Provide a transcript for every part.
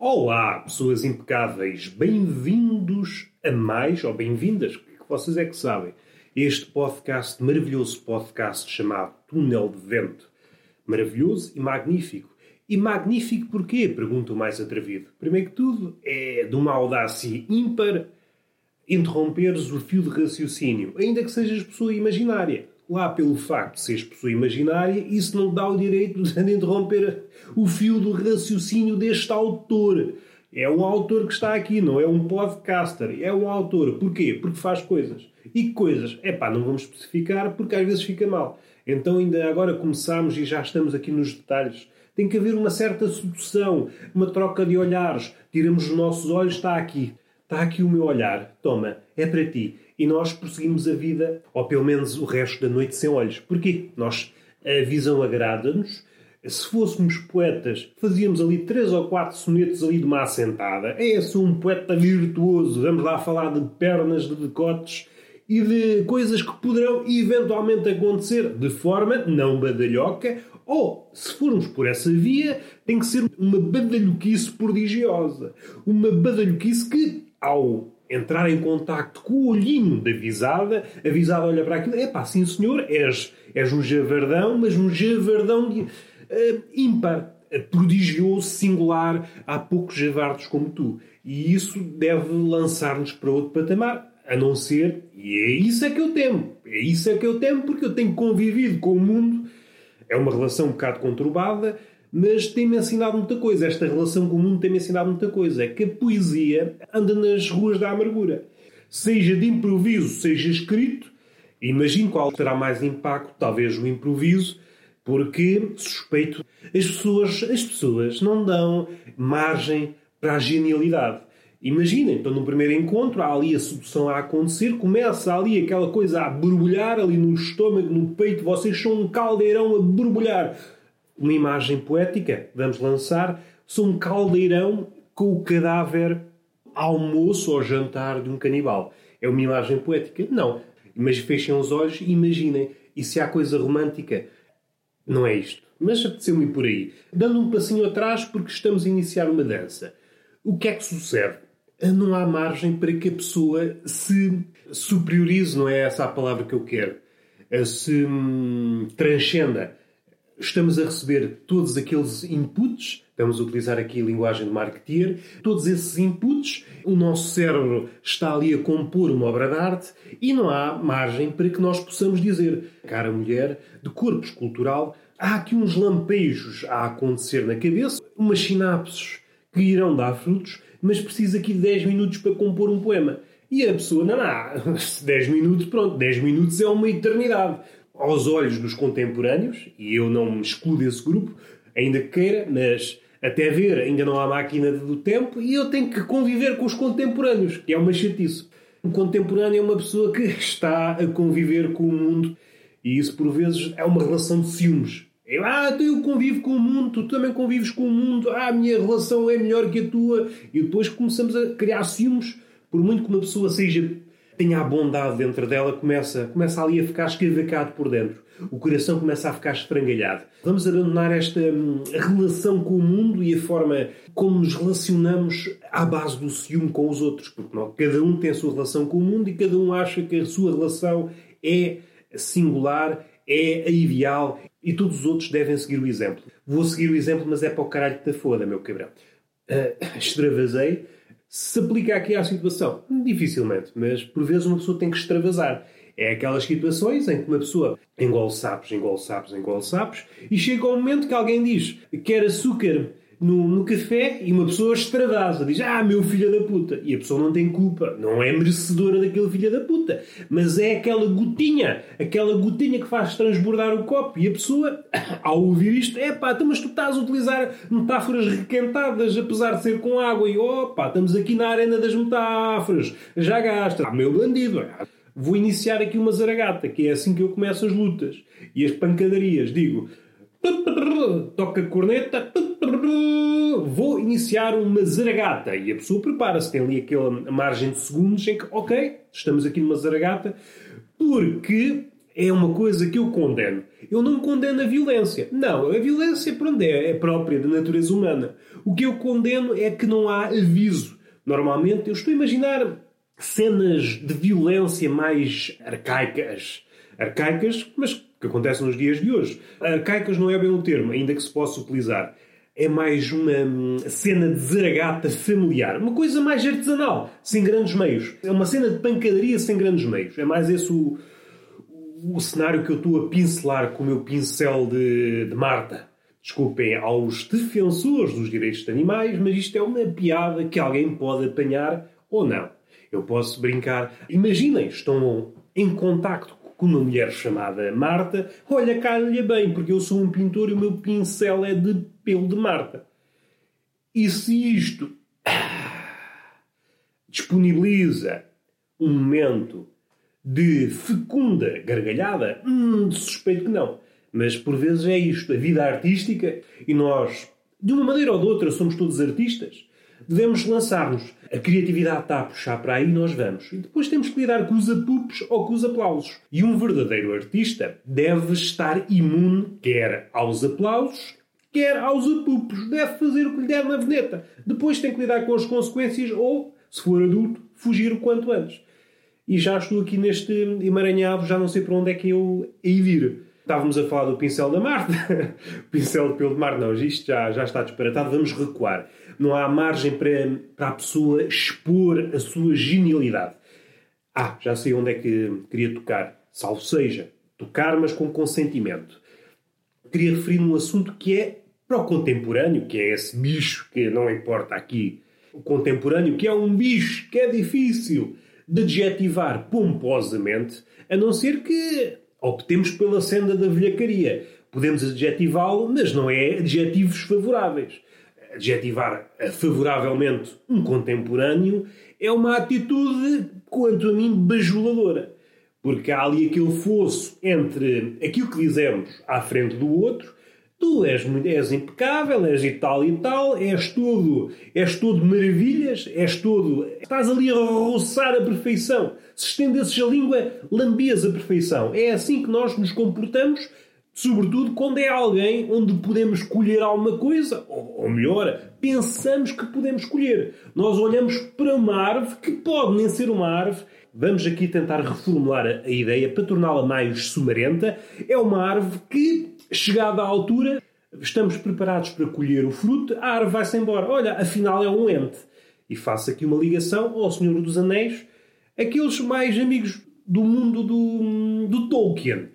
Olá, pessoas impecáveis, bem-vindos a mais, ou bem-vindas, que vocês é que sabem, este podcast, maravilhoso podcast chamado Túnel de Vento. Maravilhoso e magnífico. E magnífico porquê? Pergunto mais atrevido. Primeiro que tudo, é de uma audácia ímpar interromperes o fio de raciocínio, ainda que sejas pessoa imaginária. Lá pelo facto de seres pessoa imaginária, isso não dá o direito de interromper o fio do raciocínio deste autor. É um autor que está aqui, não é um podcaster. É um autor. Porquê? Porque faz coisas. E coisas? É pá, não vamos especificar porque às vezes fica mal. Então ainda agora começamos e já estamos aqui nos detalhes. Tem que haver uma certa sedução, uma troca de olhares. Tiramos os nossos olhos, está aqui. Está aqui o meu olhar. Toma, é para ti e nós prosseguimos a vida, ou pelo menos o resto da noite, sem olhos. Porquê? Nós, a visão agrada-nos. Se fôssemos poetas, fazíamos ali três ou quatro sonetos ali de uma assentada. É sou um poeta virtuoso. Vamos lá falar de pernas, de decotes e de coisas que poderão eventualmente acontecer de forma não badalhoca ou, se formos por essa via, tem que ser uma badalhoquice prodigiosa. Uma badalhoquice que, ao entrar em contacto com o olhinho da visada, a visada olha para aquilo, é pá, sim senhor, és, és um javardão, mas um javardão uh, ímpar, prodigioso, singular, há poucos javardos como tu. E isso deve lançar-nos para outro patamar, a não ser, e é isso é que eu temo, é isso é que eu temo porque eu tenho convivido com o mundo, é uma relação um bocado conturbada, mas tem-me ensinado muita coisa. Esta relação com o mundo tem-me ensinado muita coisa. É que a poesia anda nas ruas da amargura. Seja de improviso, seja escrito, imagino qual terá mais impacto, talvez o improviso, porque suspeito as pessoas, as pessoas não dão margem para a genialidade. Imaginem, então no primeiro encontro há ali a sedução a acontecer, começa ali aquela coisa a borbulhar ali no estômago, no peito, vocês são um caldeirão a borbulhar uma imagem poética, vamos lançar, sou um caldeirão com o cadáver almoço ou jantar de um canibal. É uma imagem poética? Não. Mas fechem os olhos e imaginem. E se há coisa romântica? Não é isto. Mas apeteceu-me por aí. Dando um passinho atrás porque estamos a iniciar uma dança. O que é que sucede? Não há margem para que a pessoa se superiorize, não é essa a palavra que eu quero. Se hum, transcenda estamos a receber todos aqueles inputs, estamos a utilizar aqui a linguagem de marketeer, todos esses inputs, o nosso cérebro está ali a compor uma obra de arte e não há margem para que nós possamos dizer, cara mulher, de corpo escultural, há aqui uns lampejos a acontecer na cabeça, umas sinapses que irão dar frutos, mas precisa aqui de 10 minutos para compor um poema. E a pessoa, não, não, 10 minutos, pronto, 10 minutos é uma eternidade aos olhos dos contemporâneos, e eu não me excluo desse grupo, ainda que queira, mas até ver ainda não há máquina do tempo e eu tenho que conviver com os contemporâneos, que é uma chatice. O contemporâneo é uma pessoa que está a conviver com o mundo e isso por vezes é uma relação de ciúmes. Eu, ah, então eu convivo com o mundo, tu também convives com o mundo, ah, a minha relação é melhor que a tua. E depois começamos a criar ciúmes, por muito que uma pessoa seja tenha a bondade dentro dela, começa, começa ali a ficar escavacado por dentro. O coração começa a ficar esfrangalhado. Vamos abandonar esta hum, relação com o mundo e a forma como nos relacionamos à base do ciúme com os outros. Porque não, cada um tem a sua relação com o mundo e cada um acha que a sua relação é singular, é a ideal e todos os outros devem seguir o exemplo. Vou seguir o exemplo, mas é para o caralho da foda, meu cabrão. Uh, extravasei se aplica aqui à situação? Dificilmente, mas por vezes uma pessoa tem que extravasar. É aquelas situações em que uma pessoa engole sapos, engole sapos, engole sapos e chega ao momento que alguém diz quer açúcar no, no café e uma pessoa extravasa, diz ah, meu filho da puta. E a pessoa não tem culpa, não é merecedora daquele filho da puta. Mas é aquela gotinha, aquela gotinha que faz transbordar o copo. E a pessoa, ao ouvir isto, é pá, então, mas tu estás a utilizar metáforas requentadas, apesar de ser com água. E opa, estamos aqui na arena das metáforas. Já gasta. Ah, meu bandido. Vou iniciar aqui uma zaragata, que é assim que eu começo as lutas. E as pancadarias. Digo, toca a corneta, vou iniciar uma zaragata. E a pessoa prepara-se, tem ali aquela margem de segundos em que, ok, estamos aqui numa zaragata, porque é uma coisa que eu condeno. Eu não condeno a violência. Não, a violência, pronto, é, é própria da natureza humana. O que eu condeno é que não há aviso. Normalmente, eu estou a imaginar cenas de violência mais arcaicas. Arcaicas, mas que acontecem nos dias de hoje. Arcaicas não é bem o termo, ainda que se possa utilizar. É mais uma hum, cena de zaragata familiar. Uma coisa mais artesanal, sem grandes meios. É uma cena de pancadaria sem grandes meios. É mais esse o, o cenário que eu estou a pincelar com o meu pincel de, de Marta. Desculpem aos defensores dos direitos de animais, mas isto é uma piada que alguém pode apanhar ou não. Eu posso brincar. Imaginem, estão em contacto com uma mulher chamada Marta. Olha, calha bem, porque eu sou um pintor e o meu pincel é de pelo de Marta. E se isto disponibiliza um momento de fecunda gargalhada, hum, suspeito que não. Mas por vezes é isto, a vida artística, e nós, de uma maneira ou de outra, somos todos artistas. Devemos lançar-nos. A criatividade está a puxar para aí e nós vamos. E depois temos que lidar com os apupos ou com os aplausos. E um verdadeiro artista deve estar imune quer aos aplausos, quer aos apupos. Deve fazer o que lhe der na veneta. Depois tem que lidar com as consequências ou, se for adulto, fugir o quanto antes e já estou aqui neste emaranhado, já não sei para onde é que eu hei vir. Estávamos a falar do pincel da Marte, o pincel de pelo de Marte, não, isto já, já está disparatado, vamos recuar. Não há margem para, para a pessoa expor a sua genialidade. Ah, já sei onde é que queria tocar. Salvo seja, tocar, mas com consentimento. Queria referir num assunto que é para o contemporâneo, que é esse bicho que não importa aqui. O contemporâneo, que é um bicho que é difícil de adjetivar pomposamente, a não ser que optemos pela senda da velhacaria. Podemos adjetivá-lo, mas não é adjetivos favoráveis. Adjetivar favoravelmente um contemporâneo é uma atitude, quanto a mim, bajuladora. Porque há ali aquele fosso entre aquilo que dizemos à frente do outro Tu és, és impecável, és e tal e tal, és tudo, és tudo maravilhas, és tudo. Estás ali a roçar a perfeição. Se estendesses a língua, lambias a perfeição. É assim que nós nos comportamos, sobretudo quando é alguém onde podemos colher alguma coisa, ou, ou melhor, pensamos que podemos colher. Nós olhamos para uma árvore que pode nem ser uma árvore. Vamos aqui tentar reformular a, a ideia para torná-la mais sumarenta. É uma árvore que Chegada à altura, estamos preparados para colher o fruto, a árvore vai-se embora. Olha, afinal é um ente. E faço aqui uma ligação ao Senhor dos Anéis, aqueles mais amigos do mundo do, do Tolkien.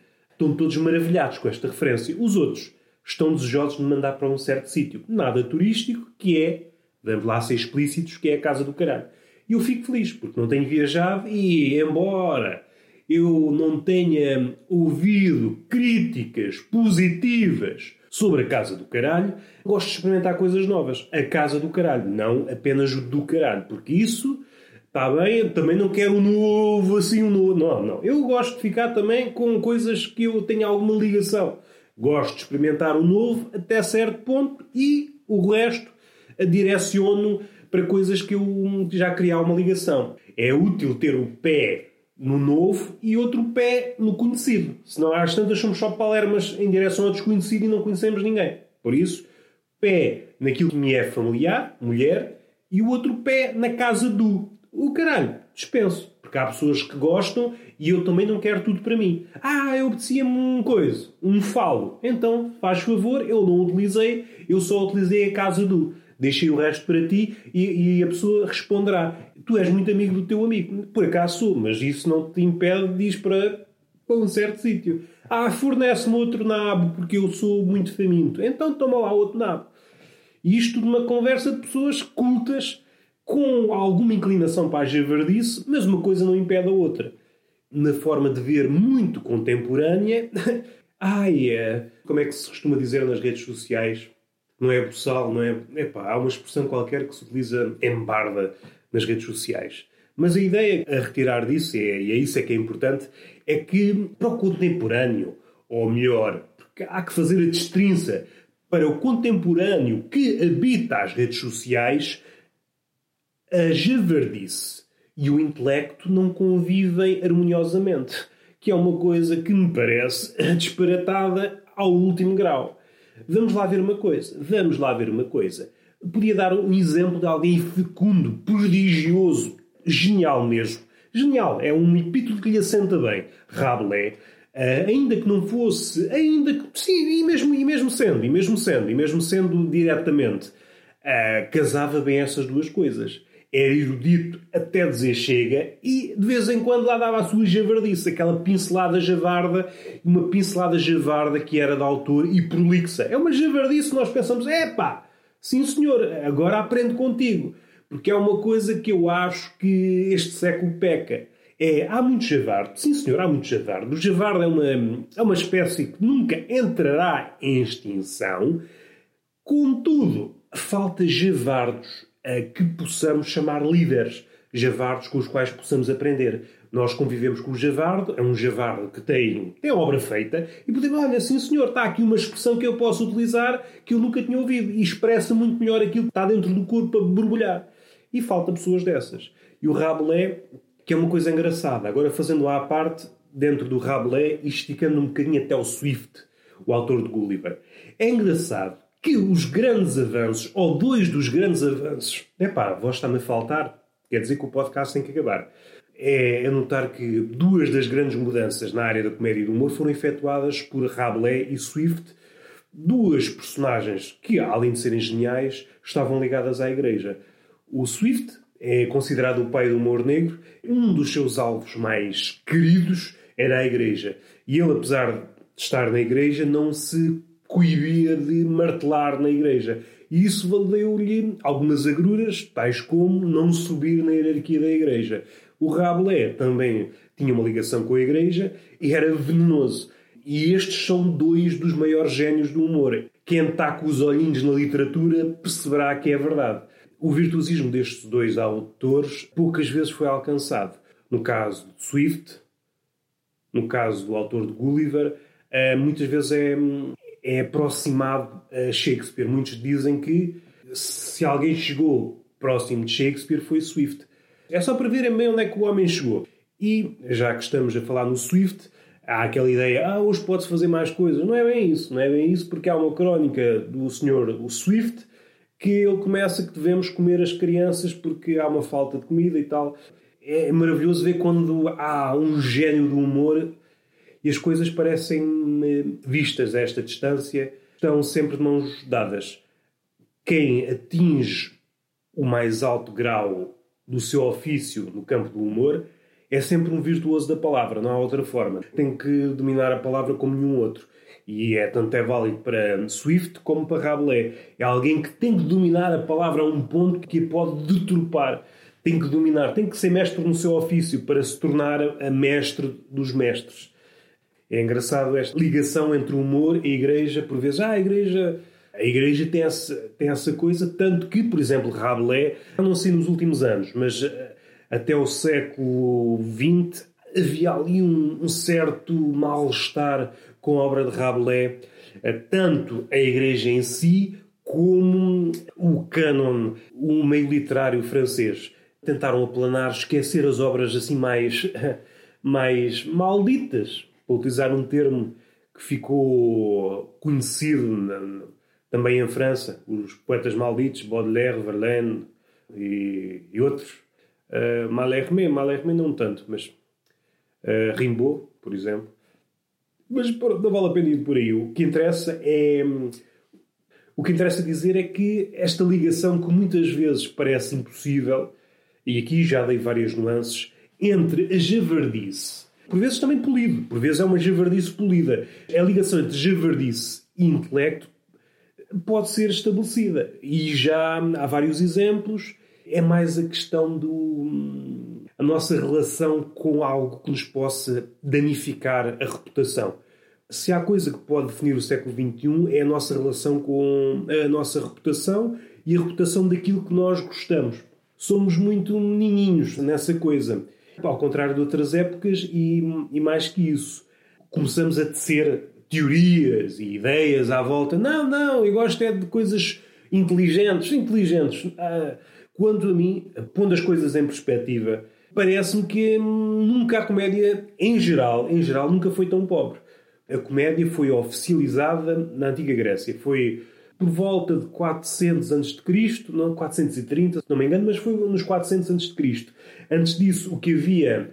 Estão todos maravilhados com esta referência. Os outros estão desejosos de mandar para um certo sítio, nada turístico, que é, vamos lá ser explícitos, que é a casa do caralho. E eu fico feliz, porque não tenho viajado e, embora eu não tenha ouvido críticas positivas sobre a Casa do Caralho, gosto de experimentar coisas novas. A Casa do Caralho, não apenas o do caralho, porque isso está bem, também não quero um novo, assim, um novo. Não, não. Eu gosto de ficar também com coisas que eu tenho alguma ligação. Gosto de experimentar o novo até certo ponto e o resto direciono para coisas que eu já criar uma ligação. É útil ter o pé no novo e outro pé no conhecido. Senão às tantas somos só palermas em direção ao desconhecido e não conhecemos ninguém. Por isso, pé naquilo que me é familiar, mulher, e o outro pé na casa do. O caralho, dispenso. Porque há pessoas que gostam e eu também não quero tudo para mim. Ah, eu obedecia-me um coisa, um falo. Então, faz favor, eu não utilizei, eu só utilizei a casa do. Deixei o resto para ti e, e a pessoa responderá tu és muito amigo do teu amigo. Por acaso sou, mas isso não te impede de ir para, para um certo sítio. Ah, fornece-me outro nabo porque eu sou muito faminto. Então toma lá outro nabo. Isto de uma conversa de pessoas cultas com alguma inclinação para a javardice, mas uma coisa não impede a outra. Na forma de ver muito contemporânea, ai, é, como é que se costuma dizer nas redes sociais? Não é boçal, não é? Epá, há uma expressão qualquer que se utiliza em barda nas redes sociais. Mas a ideia a retirar disso, é, e é isso é que é importante, é que para o contemporâneo, ou melhor, porque há que fazer a destrinça para o contemporâneo que habita as redes sociais, a javardice e o intelecto não convivem harmoniosamente. que é uma coisa que me parece disparatada ao último grau. Vamos lá ver uma coisa. Vamos lá ver uma coisa. Podia dar um exemplo de alguém fecundo, prodigioso, genial mesmo. Genial, é um epíteto que lhe assenta bem. Rabelais, uh, ainda que não fosse, ainda que, sim, e mesmo, e mesmo sendo, e mesmo sendo, e mesmo sendo diretamente, uh, casava bem essas duas coisas. Era erudito até dizer chega e de vez em quando lá dava a sua javardice, aquela pincelada javarda, uma pincelada javarda que era de autor e prolixa. É uma javardice nós pensamos, epá, sim senhor, agora aprendo contigo. Porque é uma coisa que eu acho que este século peca. É, há muito javardo. Sim, senhor, há muito javardo. O javardo é uma, é uma espécie que nunca entrará em extinção. Contudo, falta javardos que possamos chamar líderes. Javardos com os quais possamos aprender. Nós convivemos com o javardo, é um javardo que tem, tem obra feita, e podemos, olha, sim senhor, está aqui uma expressão que eu posso utilizar que eu nunca tinha ouvido, e expressa muito melhor aquilo que está dentro do corpo para borbulhar. E falta pessoas dessas. E o Rabelais, que é uma coisa engraçada, agora fazendo à parte, dentro do Rabelais e esticando um bocadinho até o Swift, o autor de Gulliver. É engraçado que os grandes avanços, ou dois dos grandes avanços, é pá, a voz está-me a faltar, quer dizer que o podcast tem que acabar. É, é notar que duas das grandes mudanças na área da comédia e do humor foram efetuadas por Rabelais e Swift, duas personagens que, além de serem geniais, estavam ligadas à Igreja. O Swift é considerado o pai do humor negro. Um dos seus alvos mais queridos era a Igreja. E ele, apesar de estar na Igreja, não se coibia de martelar na Igreja. E isso valeu-lhe algumas agruras, tais como não subir na hierarquia da Igreja. O Rabelais também tinha uma ligação com a Igreja e era venenoso. E estes são dois dos maiores génios do humor. Quem com os olhinhos na literatura perceberá que é verdade. O virtuosismo destes dois autores poucas vezes foi alcançado. No caso de Swift, no caso do autor de Gulliver, eh, muitas vezes é, é aproximado a Shakespeare. Muitos dizem que se alguém chegou próximo de Shakespeare foi Swift. É só para verem bem onde é que o homem chegou. E, já que estamos a falar no Swift, há aquela ideia, ah, hoje pode-se fazer mais coisas. Não é bem isso, não é bem isso, porque há uma crónica do senhor o Swift que ele começa que devemos comer as crianças porque há uma falta de comida e tal. É maravilhoso ver quando há um gênio do humor e as coisas parecem vistas a esta distância, estão sempre de mãos dadas. Quem atinge o mais alto grau do seu ofício no campo do humor é sempre um virtuoso da palavra, não há outra forma. Tem que dominar a palavra como nenhum outro. E é tanto é válido para Swift como para Rabelais. É alguém que tem que dominar a palavra a um ponto que a pode deturpar. Tem que dominar, tem que ser mestre no seu ofício para se tornar a mestre dos mestres. É engraçado esta ligação entre humor e igreja. Por vezes, ah, a igreja, a igreja tem, essa, tem essa coisa, tanto que, por exemplo, Rabelais, não sei nos últimos anos, mas eh, até o século XX havia ali um, um certo mal-estar com a obra de Rabelais, eh, tanto a Igreja em si como o cânon, o meio literário francês. Tentaram aplanar, esquecer as obras assim mais, mais malditas, para utilizar um termo que ficou conhecido também em França, os poetas malditos, Baudelaire, Verlaine e, e outros. Uh, Malhermé, Malhermé não tanto, mas uh, Rimbaud, por exemplo. Mas não vale a pena ir por aí. O que interessa é. O que interessa dizer é que esta ligação, que muitas vezes parece impossível, e aqui já dei várias nuances, entre a javardice, por vezes também polido, por vezes é uma javardice polida. A ligação entre javardice e intelecto pode ser estabelecida. E já há vários exemplos. É mais a questão do a nossa relação com algo que nos possa danificar a reputação. Se há coisa que pode definir o século XXI é a nossa relação com a nossa reputação e a reputação daquilo que nós gostamos. Somos muito menininhos nessa coisa. Ao contrário de outras épocas, e, e mais que isso, começamos a tecer teorias e ideias à volta. Não, não, eu gosto é de coisas inteligentes. Inteligentes. Ah, quanto a mim, pondo as coisas em perspectiva, parece-me que nunca a comédia, em geral, em geral, nunca foi tão pobre. A comédia foi oficializada na Antiga Grécia. Foi por volta de 400 a.C., não 430, se não me engano, mas foi nos 400 a.C. Antes disso, o que havia,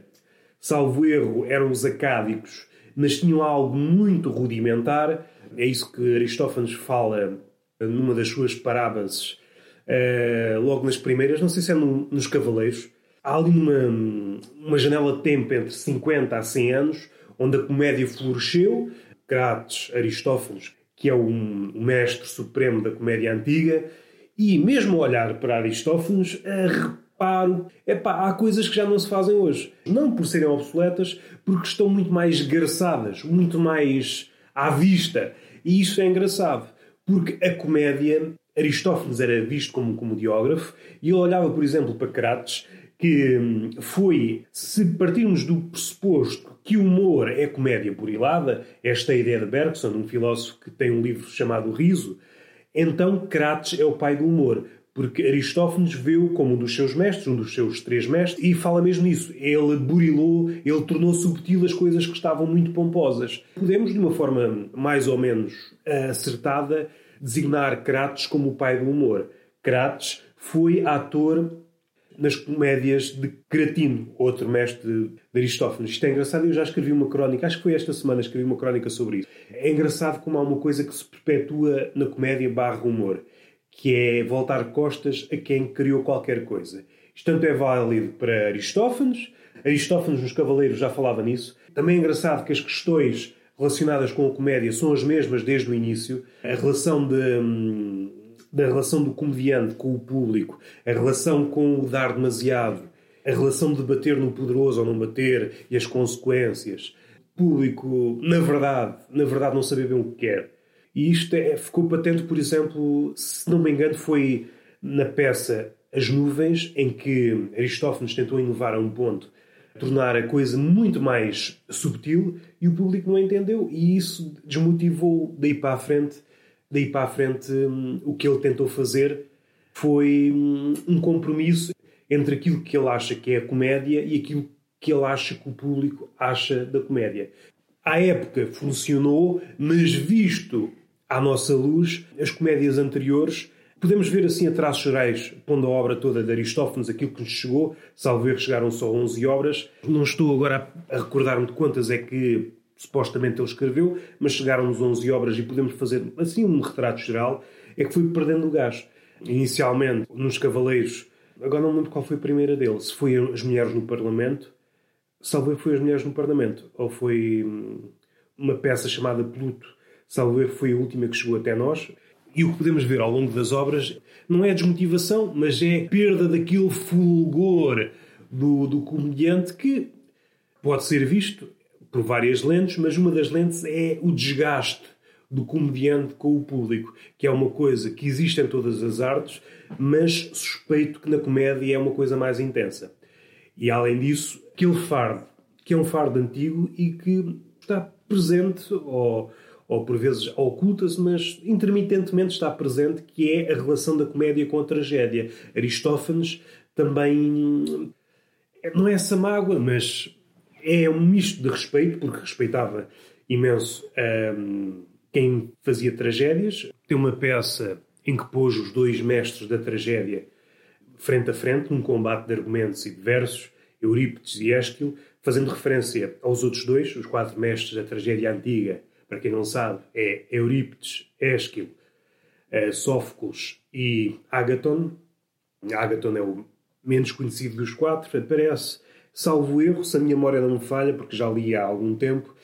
salvo erro, eram os acádicos, mas tinham algo muito rudimentar. É isso que Aristófanes fala numa das suas parábolas, uh, logo nas primeiras, não sei se é no, nos Cavaleiros. Há ali uma, uma janela de tempo entre 50 a 100 anos, onde a comédia floresceu. Crates, Aristófanes, que é o mestre supremo da comédia antiga, e mesmo olhar para Aristófanes, reparo, epá, há coisas que já não se fazem hoje. Não por serem obsoletas, porque estão muito mais garçadas, muito mais à vista. E isso é engraçado, porque a comédia, Aristófanes era visto como um comediógrafo, e ele olhava, por exemplo, para Crates, que hum, foi, se partirmos do pressuposto que o humor é comédia burilada, esta é ideia de Bergson, um filósofo que tem um livro chamado Riso, então Crates é o pai do humor, porque Aristófanes viu como um dos seus mestres, um dos seus três mestres, e fala mesmo nisso. Ele burilou, ele tornou subtil as coisas que estavam muito pomposas. Podemos, de uma forma mais ou menos acertada, designar Crates como o pai do humor. Crates foi ator nas comédias de Cratino, outro mestre de Aristófanes. Isto é engraçado, eu já escrevi uma crónica, acho que foi esta semana, escrevi uma crónica sobre isso. É engraçado como há uma coisa que se perpetua na comédia barra humor, que é voltar costas a quem criou qualquer coisa. Isto tanto é válido para Aristófanes, Aristófanes nos Cavaleiros já falava nisso. Também é engraçado que as questões relacionadas com a comédia são as mesmas desde o início. A relação de hum, da relação do comediante com o público, a relação com o dar demasiado, a relação de bater no poderoso ou não bater e as consequências. O público, na verdade, na verdade não saber bem o que quer. E isto é, ficou patente, por exemplo, se não me engano, foi na peça As Nuvens, em que Aristófanes tentou inovar a um ponto, tornar a coisa muito mais subtil e o público não entendeu. E isso desmotivou daí para a frente daí para a frente, hum, o que ele tentou fazer foi hum, um compromisso entre aquilo que ele acha que é a comédia e aquilo que ele acha que o público acha da comédia. À época funcionou, mas visto à nossa luz, as comédias anteriores, podemos ver assim a traços gerais, pondo a obra toda de Aristófanes, aquilo que nos chegou, salvo ver chegaram só 11 obras. Não estou agora a recordar-me de quantas é que supostamente ele escreveu, mas chegaram-nos 11 obras e podemos fazer assim um retrato geral, é que foi perdendo o gás. Inicialmente, nos Cavaleiros, agora não lembro qual foi a primeira dele, se foi As Mulheres no Parlamento, salvo foi As Mulheres no Parlamento, ou foi hum, uma peça chamada Pluto, salvo foi a última que chegou até nós. E o que podemos ver ao longo das obras não é desmotivação, mas é perda daquele fulgor do, do comediante que pode ser visto por várias lentes, mas uma das lentes é o desgaste do comediante com o público, que é uma coisa que existe em todas as artes, mas suspeito que na comédia é uma coisa mais intensa. E além disso, aquele fardo, que é um fardo antigo e que está presente, ou, ou por vezes oculta-se, mas intermitentemente está presente, que é a relação da comédia com a tragédia. Aristófanes também não é essa mágoa, mas é um misto de respeito, porque respeitava imenso um, quem fazia tragédias. Tem uma peça em que pôs os dois mestres da tragédia frente a frente, num combate de argumentos e de versos, Eurípides e Ésquilo, fazendo referência aos outros dois, os quatro mestres da tragédia antiga. Para quem não sabe, é Eurípides, Ésquilo, eh, Sófocles e Ágaton. Ágaton é o menos conhecido dos quatro, aparece salvo erro, se a minha memória não me falha, porque já li há algum tempo,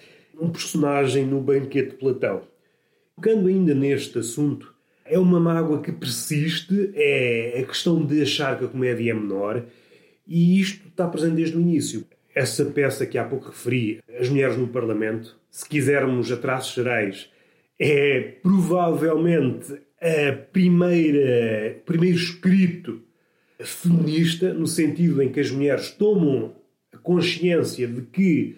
um personagem no Banquete de Platão. Tocando ainda neste assunto, é uma mágoa que persiste, é a questão de achar que a comédia é menor, e isto está presente desde o início. Essa peça que há pouco referi, As Mulheres no Parlamento, se quisermos a traços gerais, é provavelmente a primeira, o primeiro escrito feminista, no sentido em que as mulheres tomam a consciência de que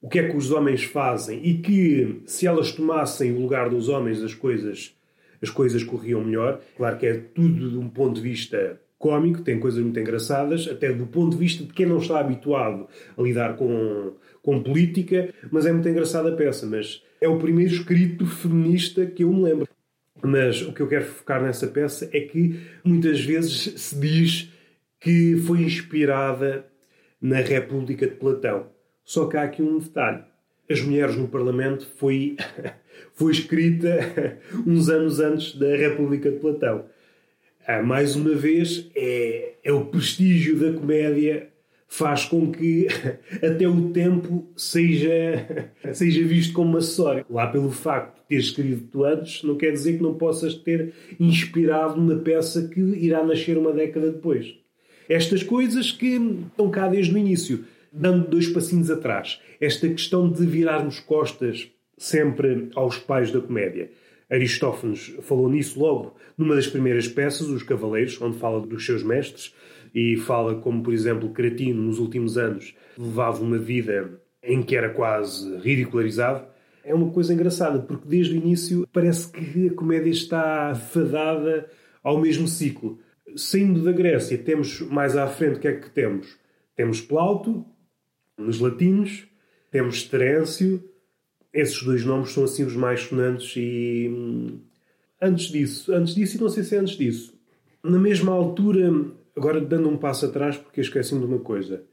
o que é que os homens fazem e que se elas tomassem o lugar dos homens as coisas as coisas corriam melhor. Claro que é tudo de um ponto de vista cómico, tem coisas muito engraçadas, até do ponto de vista de quem não está habituado a lidar com, com política, mas é muito engraçada a peça. Mas é o primeiro escrito feminista que eu me lembro. Mas o que eu quero focar nessa peça é que muitas vezes se diz que foi inspirada na República de Platão. Só que há aqui um detalhe. As Mulheres no Parlamento foi, foi escrita uns anos antes da República de Platão. Ah, mais uma vez, é, é o prestígio da comédia faz com que até o tempo seja, seja visto como acessório. Lá pelo facto de ter escrito antes, não quer dizer que não possas ter inspirado numa peça que irá nascer uma década depois. Estas coisas que estão cá desde o início, dando dois passinhos atrás. Esta questão de virarmos costas sempre aos pais da comédia. Aristófanes falou nisso logo numa das primeiras peças, Os Cavaleiros, onde fala dos seus mestres e fala como, por exemplo, Cratino, nos últimos anos, levava uma vida em que era quase ridicularizado. É uma coisa engraçada, porque desde o início parece que a comédia está fadada ao mesmo ciclo. Saindo da Grécia, temos mais à frente o que é que temos? Temos Plauto, nos latinos, temos Terêncio. Esses dois nomes são assim os mais sonantes e hum, antes disso, antes disso e não sei se é antes disso, na mesma altura, agora dando um passo atrás porque esqueci-me de uma coisa,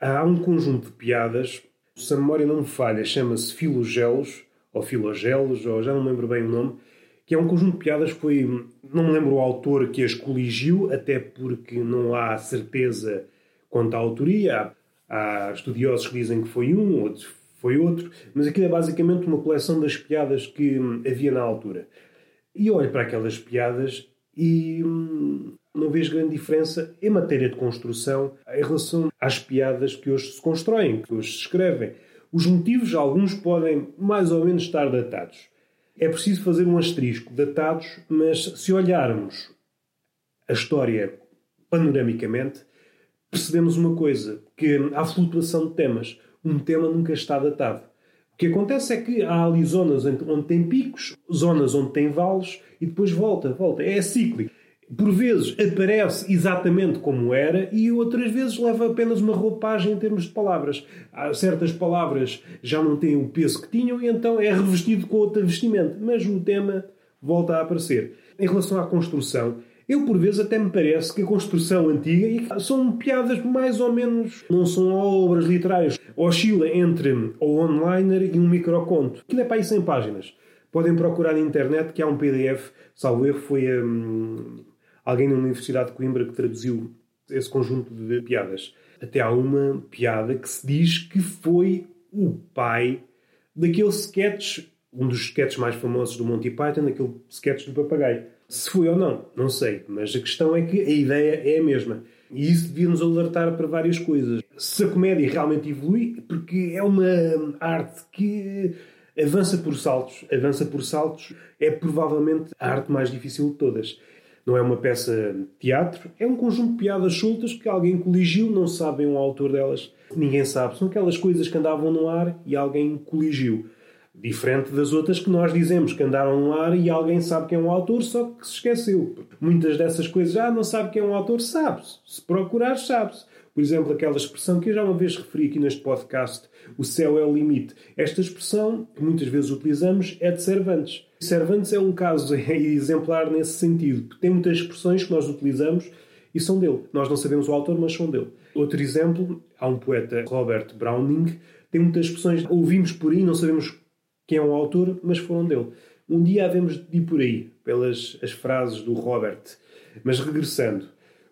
há um conjunto de piadas, se a memória não me falha, chama-se Filogelos, ou Filogelos, ou já não me lembro bem o nome, que é um conjunto de piadas que foi. Não me lembro o autor que as coligiu, até porque não há certeza quanto à autoria. Há, estudiosos que dizem que foi um, outros foi outro, mas aquilo é basicamente uma coleção das piadas que havia na altura. E eu olho para aquelas piadas e hum, não vejo grande diferença em matéria de construção em relação às piadas que hoje se constroem, que hoje se escrevem. Os motivos, alguns podem mais ou menos estar datados é preciso fazer um asterisco, datados, mas se olharmos a história panoramicamente, percebemos uma coisa, que há flutuação de temas. Um tema nunca está datado. O que acontece é que há ali zonas onde tem picos, zonas onde tem vales e depois volta, volta. É cíclico por vezes aparece exatamente como era e outras vezes leva apenas uma roupagem em termos de palavras. Há certas palavras já não têm o peso que tinham e então é revestido com outro vestimento, mas o tema volta a aparecer. Em relação à construção, eu por vezes até me parece que a construção antiga são piadas mais ou menos, não são obras literárias, oscila entre o onliner e um microconto. Aquilo é para aí 100 páginas. Podem procurar na internet que há um PDF, salvo erro, foi hum, alguém na Universidade de Coimbra que traduziu esse conjunto de piadas. Até há uma piada que se diz que foi o pai daquele sketch, um dos sketches mais famosos do Monty Python, aquele sketch do papagaio. Se foi ou não, não sei, mas a questão é que a ideia é a mesma. E isso devia nos alertar para várias coisas. Se a comédia realmente evolui, porque é uma arte que avança por saltos, avança por saltos, é provavelmente a arte mais difícil de todas. Não é uma peça de teatro, é um conjunto de piadas soltas que alguém coligiu, não sabem o autor delas, ninguém sabe. São aquelas coisas que andavam no ar e alguém coligiu. Diferente das outras que nós dizemos que andaram no ar e alguém sabe quem é um autor, só que se esqueceu. Muitas dessas coisas, ah, não sabe quem é um autor, sabe-se. Se procurar, sabe-se. Por exemplo, aquela expressão que eu já uma vez referi aqui neste podcast, o céu é o limite. Esta expressão, que muitas vezes utilizamos, é de Cervantes. Cervantes é um caso exemplar nesse sentido, porque tem muitas expressões que nós utilizamos e são dele. Nós não sabemos o autor, mas são dele. Outro exemplo, há um poeta, Robert Browning, tem muitas expressões, ouvimos por aí, não sabemos quem é o autor, mas foram dele. Um dia havemos de ir por aí, pelas as frases do Robert. Mas regressando,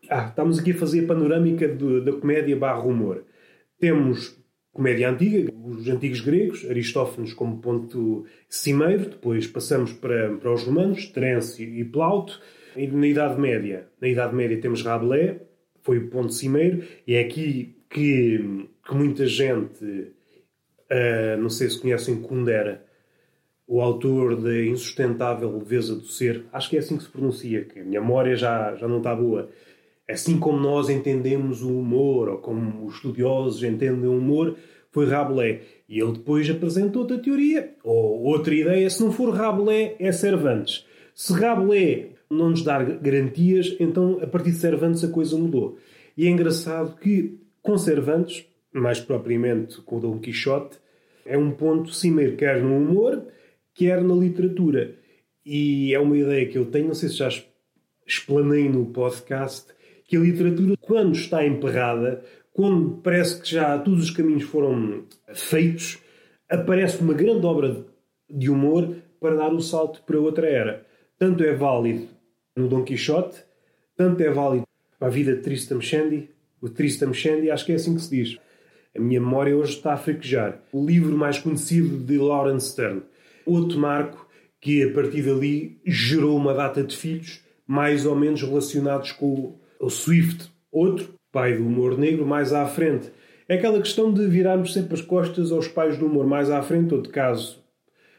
ah, estamos aqui a fazer a panorâmica da comédia barra humor. Temos comédia antiga, os antigos gregos, Aristófanes como ponto cimeiro, depois passamos para, para os romanos, Terêncio e Plauto, e na Idade Média. Na Idade Média temos Rabelais, foi o ponto cimeiro, e é aqui que, que muita gente, uh, não sei se conhecem Kundera, o autor da Insustentável Leveza do Ser, acho que é assim que se pronuncia, que a minha memória já, já não está boa, Assim como nós entendemos o humor, ou como os estudiosos entendem o humor, foi Rabelais. E ele depois apresentou outra teoria, ou outra ideia. Se não for Rabelais, é Cervantes. Se Rabelais não nos dar garantias, então a partir de Cervantes a coisa mudou. E é engraçado que com Cervantes, mais propriamente com Dom Quixote, é um ponto cimeiro, quer no humor, quer na literatura. E é uma ideia que eu tenho, não sei se já explanei no podcast, que a literatura, quando está emperrada, quando parece que já todos os caminhos foram feitos, aparece uma grande obra de humor para dar o salto para outra era. Tanto é válido no Dom Quixote, tanto é válido a vida de Tristram Shandy. O Tristram Shandy, acho que é assim que se diz. A minha memória hoje está a fraquejar. O livro mais conhecido de Lawrence Stern. Outro marco que, a partir dali, gerou uma data de filhos mais ou menos relacionados com o Swift. Outro, pai do humor negro, mais à frente. É aquela questão de virarmos sempre as costas aos pais do humor mais à frente, outro caso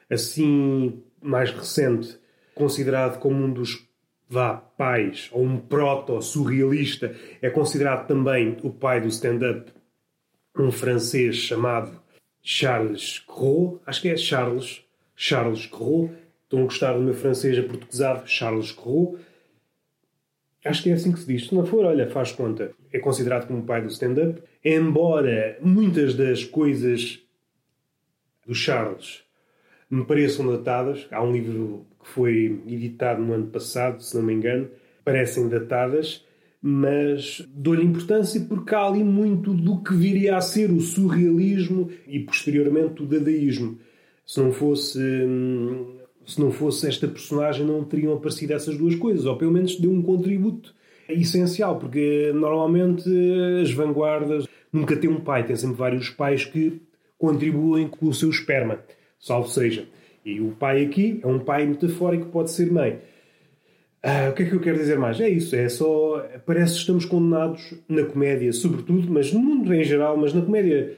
assim mais recente, considerado como um dos vá, pais, ou um proto-surrealista, é considerado também o pai do stand-up, um francês chamado Charles Cros, acho que é Charles, Charles Cros, estão a gostar do meu francês aportuguesado, Charles Cros, acho que é assim que se diz, se não for, olha, faz conta, é considerado como o pai do stand-up, embora muitas das coisas do Charles me pareçam datadas. Há um livro que foi editado no ano passado, se não me engano, parecem datadas, mas dou-lhe importância porque há ali muito do que viria a ser o surrealismo e posteriormente o dadaísmo. Se não fosse se não fosse esta personagem não teriam aparecido essas duas coisas, ou pelo menos deu um contributo essencial, porque normalmente as vanguardas nunca têm um pai, tem sempre vários pais que contribuem com o seu esperma salvo seja. E o pai aqui é um pai metafórico pode ser mãe. Ah, o que é que eu quero dizer mais? É isso, é só. Parece que estamos condenados na comédia, sobretudo, mas no mundo em geral, mas na comédia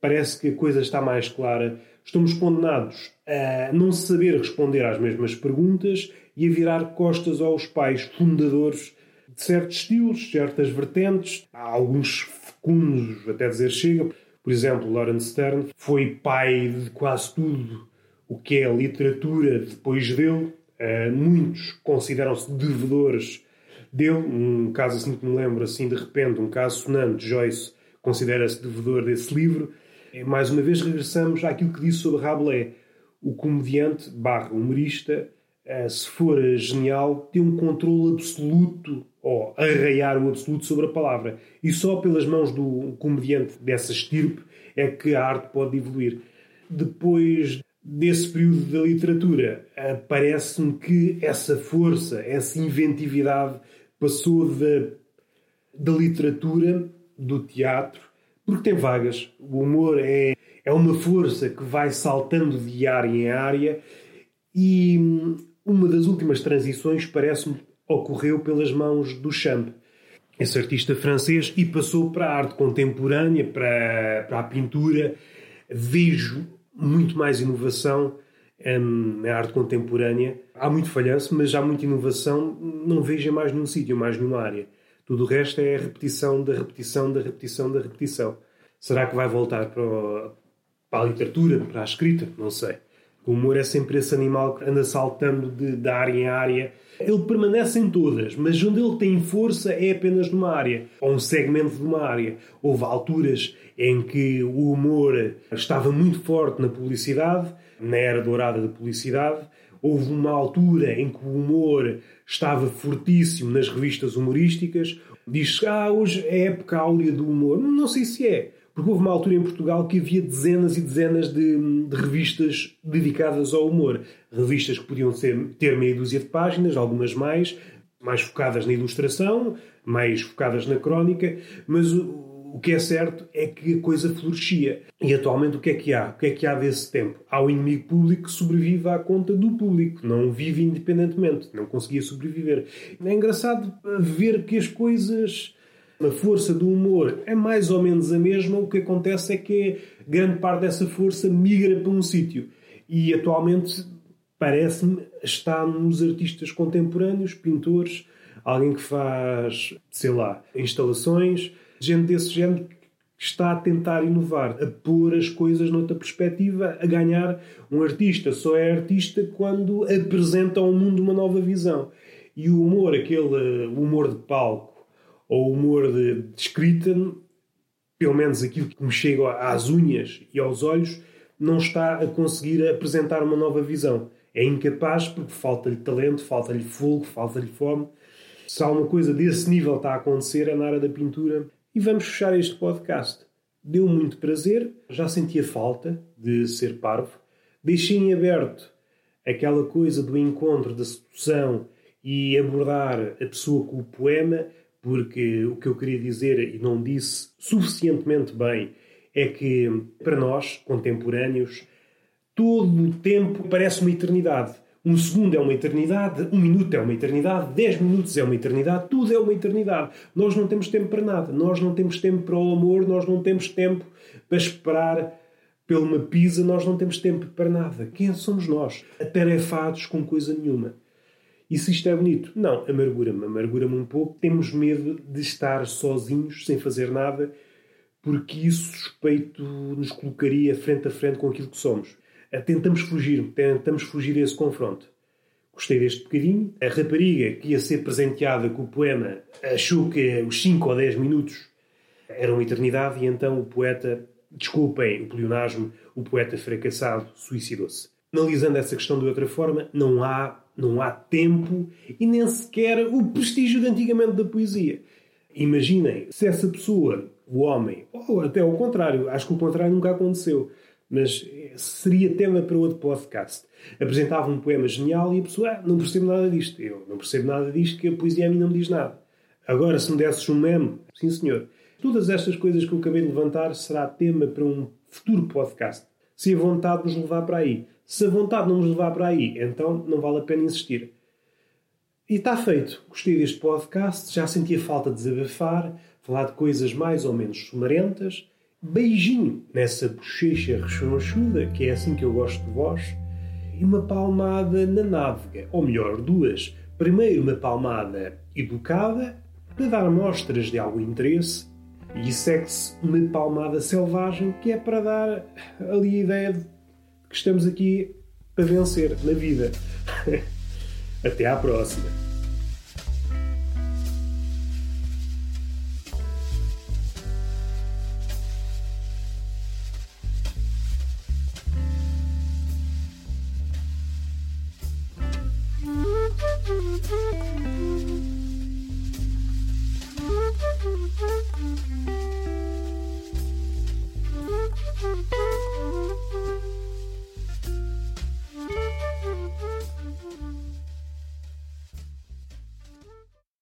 parece que a coisa está mais clara. Estamos condenados a não saber responder às mesmas perguntas e a virar costas aos pais fundadores de certos estilos, certas vertentes. Há alguns fecundos, até dizer chega. Por exemplo, Lawrence Stern foi pai de quase tudo o que é literatura depois dele. Uh, muitos consideram-se devedores dele. Um caso assim que me lembro, assim de repente, um caso sonante, Joyce considera-se devedor desse livro. E, mais uma vez regressamos àquilo que disse sobre Rabelais. O comediante barra humorista, uh, se for genial, tem um controle absoluto ou arraiar o absoluto sobre a palavra. E só pelas mãos do comediante dessa estirpe é que a arte pode evoluir. Depois desse período da literatura, parece-me que essa força, essa inventividade passou da, da literatura, do teatro, porque tem vagas. O humor é, é uma força que vai saltando de área em área e uma das últimas transições parece-me ocorreu pelas mãos do Champ, esse artista francês, e passou para a arte contemporânea, para, para a pintura. Vejo muito mais inovação hum, na arte contemporânea. Há muito falhanço, mas há muita inovação. Não vejo em mais nenhum sítio, mais nenhuma área. Tudo o resto é a repetição da repetição da repetição da repetição. Será que vai voltar para, o, para a literatura, para a escrita? Não sei. O humor é sempre esse animal que anda saltando de, de área em área. Ele permanece em todas, mas onde ele tem força é apenas numa área, ou um segmento de uma área. Houve alturas em que o humor estava muito forte na publicidade, na era dourada da publicidade. Houve uma altura em que o humor estava fortíssimo nas revistas humorísticas. Diz-se, ah, hoje é época áurea do humor. Não sei se é. Porque houve uma altura em Portugal que havia dezenas e dezenas de, de revistas dedicadas ao humor. Revistas que podiam ser, ter meia dúzia de páginas, algumas mais, mais focadas na ilustração, mais focadas na crónica, mas o, o que é certo é que a coisa florescia. E atualmente o que é que há? O que é que há desse tempo? Há o inimigo público que sobrevive à conta do público, não vive independentemente, não conseguia sobreviver. É engraçado ver que as coisas a força do humor é mais ou menos a mesma, o que acontece é que grande parte dessa força migra para um sítio. E atualmente parece-me está nos artistas contemporâneos, pintores, alguém que faz, sei lá, instalações, gente desse género que está a tentar inovar, a pôr as coisas noutra perspectiva, a ganhar. Um artista só é artista quando apresenta ao mundo uma nova visão. E o humor, aquele humor de palco ou humor de, de escrita, pelo menos aquilo que me chega às unhas e aos olhos, não está a conseguir apresentar uma nova visão. É incapaz porque falta-lhe talento, falta-lhe fogo, falta-lhe fome. Se alguma coisa desse nível está a acontecer é na área da pintura. E vamos fechar este podcast. Deu muito prazer, já sentia falta de ser parvo. Deixei em aberto aquela coisa do encontro, da sedução e abordar a pessoa com o poema, porque o que eu queria dizer e não disse suficientemente bem é que para nós, contemporâneos, todo o tempo parece uma eternidade. Um segundo é uma eternidade, um minuto é uma eternidade, dez minutos é uma eternidade, tudo é uma eternidade. Nós não temos tempo para nada, nós não temos tempo para o amor, nós não temos tempo para esperar pela uma pizza, nós não temos tempo para nada. Quem somos nós? Atarefados com coisa nenhuma. E se isto é bonito? Não, amargura-me, amargura-me um pouco. Temos medo de estar sozinhos, sem fazer nada, porque isso suspeito nos colocaria frente a frente com aquilo que somos. Eh, tentamos fugir, tentamos fugir a esse confronto. Gostei deste bocadinho. A rapariga que ia ser presenteada com o poema achou que os 5 ou 10 minutos eram eternidade e então o poeta, desculpem o pleonasmo, o poeta fracassado suicidou-se. Analisando essa questão de outra forma, não há, não há tempo e nem sequer o prestígio de antigamente da poesia. Imaginem se essa pessoa, o homem, ou até o contrário, acho que o contrário nunca aconteceu, mas seria tema para outro podcast. Apresentava um poema genial e a pessoa, ah, não percebo nada disto. Eu não percebo nada disto, que a poesia a mim não me diz nada. Agora, se me desses um meme, sim senhor. Todas estas coisas que eu acabei de levantar será tema para um futuro podcast. Se a vontade nos levar para aí. Se a vontade não nos levar para aí, então não vale a pena insistir. E está feito. Gostei deste podcast, já sentia falta de desabafar, falar de coisas mais ou menos somarentas beijinho nessa bochecha rechonchuda, que é assim que eu gosto de vós, e uma palmada na nádega, ou melhor, duas. Primeiro uma palmada educada, para dar mostras de algum interesse, e segue-se uma palmada selvagem, que é para dar ali a ideia de que estamos aqui para vencer na vida. Até à próxima!